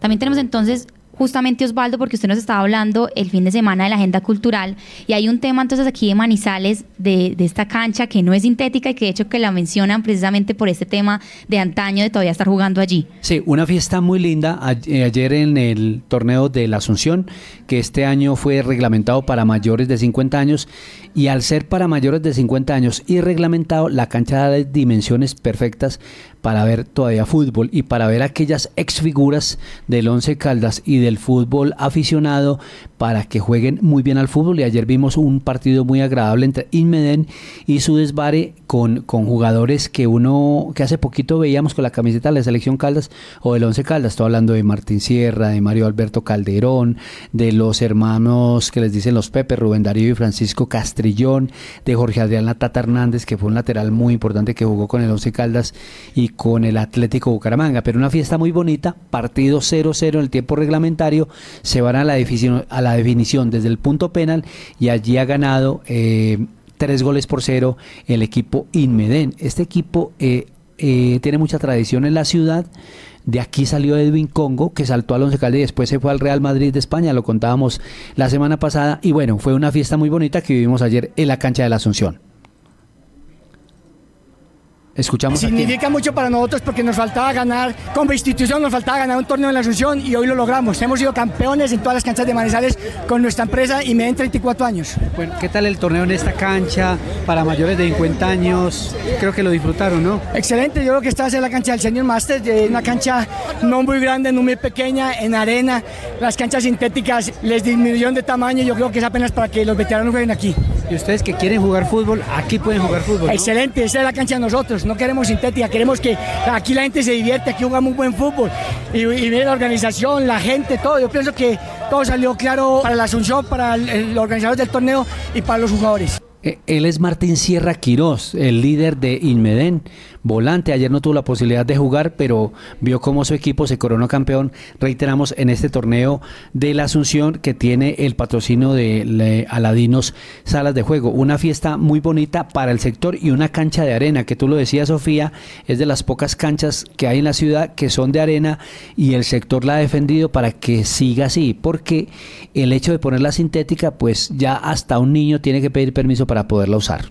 También tenemos entonces justamente Osvaldo, porque usted nos estaba hablando el fin de semana de la agenda cultural y hay un tema entonces aquí de Manizales, de, esta cancha que no es sintética y que de hecho que la mencionan precisamente por este tema de antaño de todavía estar jugando allí. Sí, una fiesta muy linda eh, ayer en el torneo de la Asunción, que este año fue reglamentado para mayores de 50 años y al ser para mayores de 50 años y reglamentado, la cancha da dimensiones perfectas para ver todavía fútbol y para ver aquellas exfiguras del Once Caldas y del fútbol aficionado para que jueguen muy bien al fútbol. Y ayer vimos un partido muy agradable entre Inmeden y su desvare con, con jugadores que uno, que hace poquito veíamos con la camiseta de la selección Caldas o del Once Caldas. Estoy hablando de Martín Sierra, de Mario Alberto Calderón, de los hermanos que les dicen los Pepe, Rubén Darío y Francisco Castrillón, de Jorge Adrián Latata Hernández, que fue un lateral muy importante que jugó con el Once Caldas y con el Atlético Bucaramanga. Pero una fiesta muy bonita, partido 0-0 en el tiempo reglamentario, se van a la definición, desde el punto penal y allí ha ganado eh, tres goles por cero el equipo Inmeden. Este equipo eh, eh, tiene mucha tradición en la ciudad. De aquí salió Edwin Congo, que saltó al Once Caldas y después se fue al Real Madrid de España, lo contábamos la semana pasada. Y bueno, fue una fiesta muy bonita que vivimos ayer en la cancha de la Asunción. Escuchamos Significa mucho para nosotros porque nos faltaba ganar, como institución nos faltaba ganar un torneo en la Asunción y hoy lo logramos. Hemos sido campeones en todas las canchas de Manizales con nuestra empresa y me den 34 años. Bueno, ¿qué tal el torneo en esta cancha para mayores de 50 años? Creo que lo disfrutaron, ¿no? Excelente, yo creo que esta es la cancha del Senior Master, de una cancha no muy grande, no muy pequeña, en arena. Las canchas sintéticas les disminuyeron de tamaño, yo creo que es apenas para que los veteranos jueguen aquí. Y ustedes que quieren jugar fútbol, aquí pueden jugar fútbol. ¿no? Excelente, esa es la cancha de nosotros no queremos sintética, queremos que aquí la gente se divierte, aquí jugamos un buen fútbol y, y la organización, la gente, todo. Yo pienso que todo salió claro para la Asunción, para el, el organizador del torneo y para los jugadores. Eh, él es Martín Sierra Quirós, el líder de Inmeden, volante. Ayer no tuvo la posibilidad de jugar, pero vio cómo su equipo se coronó campeón, reiteramos, en este torneo de la Asunción que tiene el patrocinio de Aladinos Salas de Juego. Una fiesta muy bonita para el sector y una cancha de arena, que tú lo decías, Sofía, es de las pocas canchas que hay en la ciudad que son de arena y el sector la ha defendido para que siga así, porque el hecho de ponerla sintética, pues ya hasta un niño tiene que pedir permiso para poderla usar.